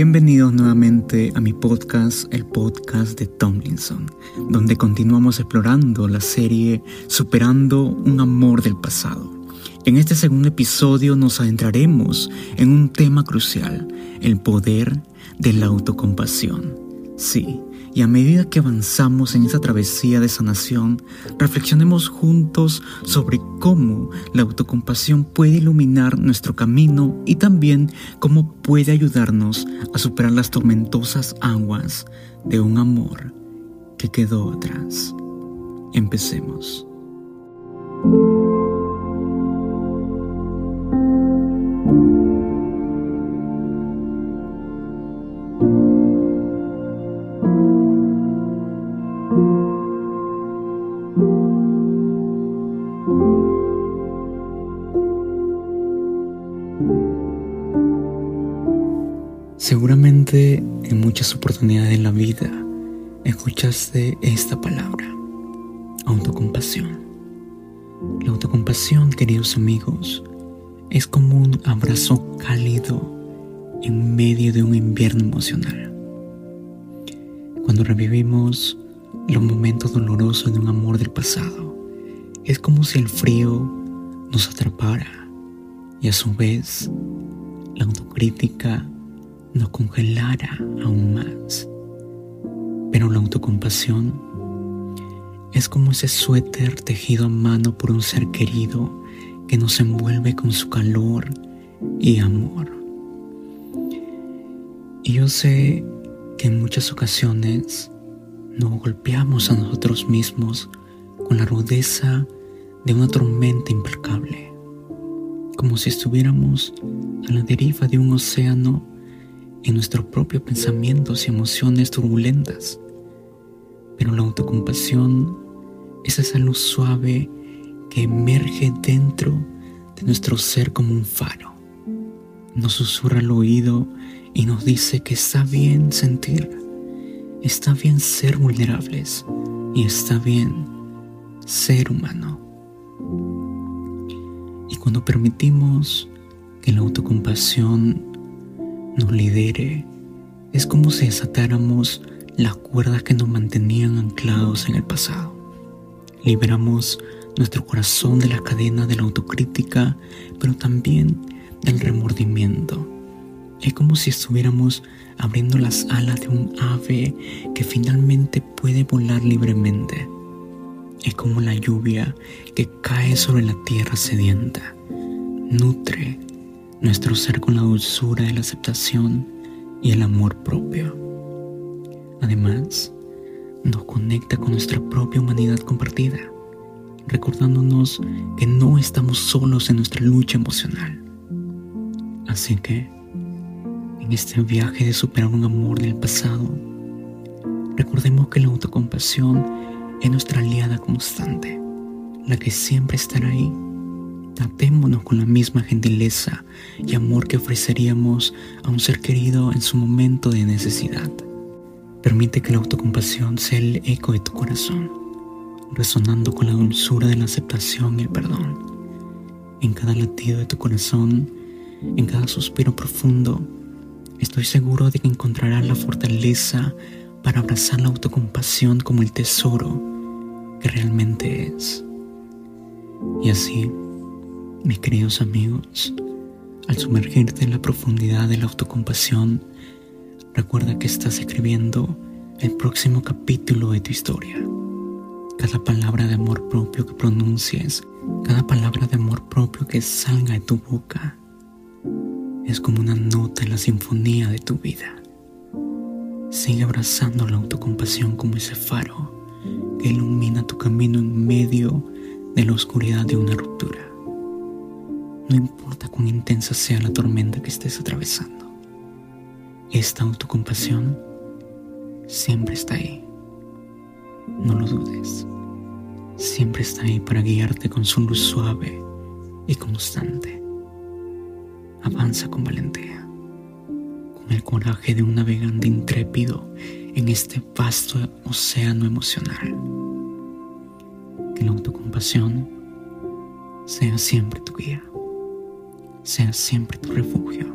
Bienvenidos nuevamente a mi podcast, el podcast de Tomlinson, donde continuamos explorando la serie Superando un amor del pasado. En este segundo episodio nos adentraremos en un tema crucial, el poder de la autocompasión. Sí, y a medida que avanzamos en esa travesía de sanación, reflexionemos juntos sobre cómo la autocompasión puede iluminar nuestro camino y también cómo puede ayudarnos a superar las tormentosas aguas de un amor que quedó atrás. Empecemos. Seguramente en muchas oportunidades en la vida escuchaste esta palabra, autocompasión. La autocompasión, queridos amigos, es como un abrazo cálido en medio de un invierno emocional. Cuando revivimos los momentos dolorosos de un amor del pasado, es como si el frío nos atrapara y a su vez la autocrítica nos congelara aún más. Pero la autocompasión es como ese suéter tejido a mano por un ser querido que nos envuelve con su calor y amor. Y yo sé que en muchas ocasiones nos golpeamos a nosotros mismos con la rudeza de una tormenta implacable, como si estuviéramos a la deriva de un océano en nuestros propios pensamientos y emociones turbulentas. Pero la autocompasión es esa luz suave que emerge dentro de nuestro ser como un faro. Nos susurra al oído y nos dice que está bien sentir, está bien ser vulnerables y está bien ser humano. Y cuando permitimos que la autocompasión nos lidere, es como si desatáramos las cuerdas que nos mantenían anclados en el pasado. Liberamos nuestro corazón de la cadena de la autocrítica, pero también del remordimiento. Es como si estuviéramos abriendo las alas de un ave que finalmente puede volar libremente. Es como la lluvia que cae sobre la tierra sedienta. Nutre nuestro ser con la dulzura de la aceptación y el amor propio. Además, nos conecta con nuestra propia humanidad compartida, recordándonos que no estamos solos en nuestra lucha emocional. Así que, en este viaje de superar un amor del pasado, recordemos que la autocompasión es nuestra aliada constante, la que siempre estará ahí Tratémonos con la misma gentileza y amor que ofreceríamos a un ser querido en su momento de necesidad. Permite que la autocompasión sea el eco de tu corazón, resonando con la dulzura de la aceptación y el perdón. En cada latido de tu corazón, en cada suspiro profundo, estoy seguro de que encontrarás la fortaleza para abrazar la autocompasión como el tesoro que realmente es. Y así, mis queridos amigos, al sumergirte en la profundidad de la autocompasión, recuerda que estás escribiendo el próximo capítulo de tu historia. Cada palabra de amor propio que pronuncies, cada palabra de amor propio que salga de tu boca, es como una nota en la sinfonía de tu vida. Sigue abrazando la autocompasión como ese faro que ilumina tu camino en medio de la oscuridad de una ruptura. No importa cuán intensa sea la tormenta que estés atravesando. Esta autocompasión siempre está ahí. No lo dudes. Siempre está ahí para guiarte con su luz suave y constante. Avanza con valentía, con el coraje de un navegante intrépido en este vasto océano emocional. Que la autocompasión sea siempre tu guía sea siempre tu refugio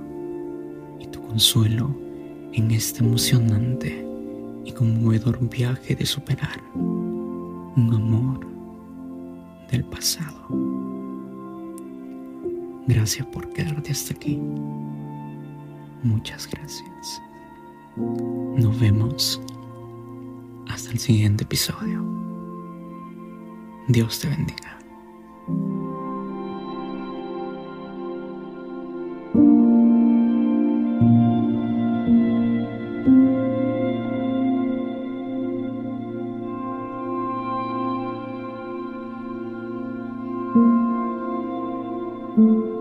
y tu consuelo en este emocionante y conmovedor viaje de superar un amor del pasado. Gracias por quedarte hasta aquí. Muchas gracias. Nos vemos hasta el siguiente episodio. Dios te bendiga. Música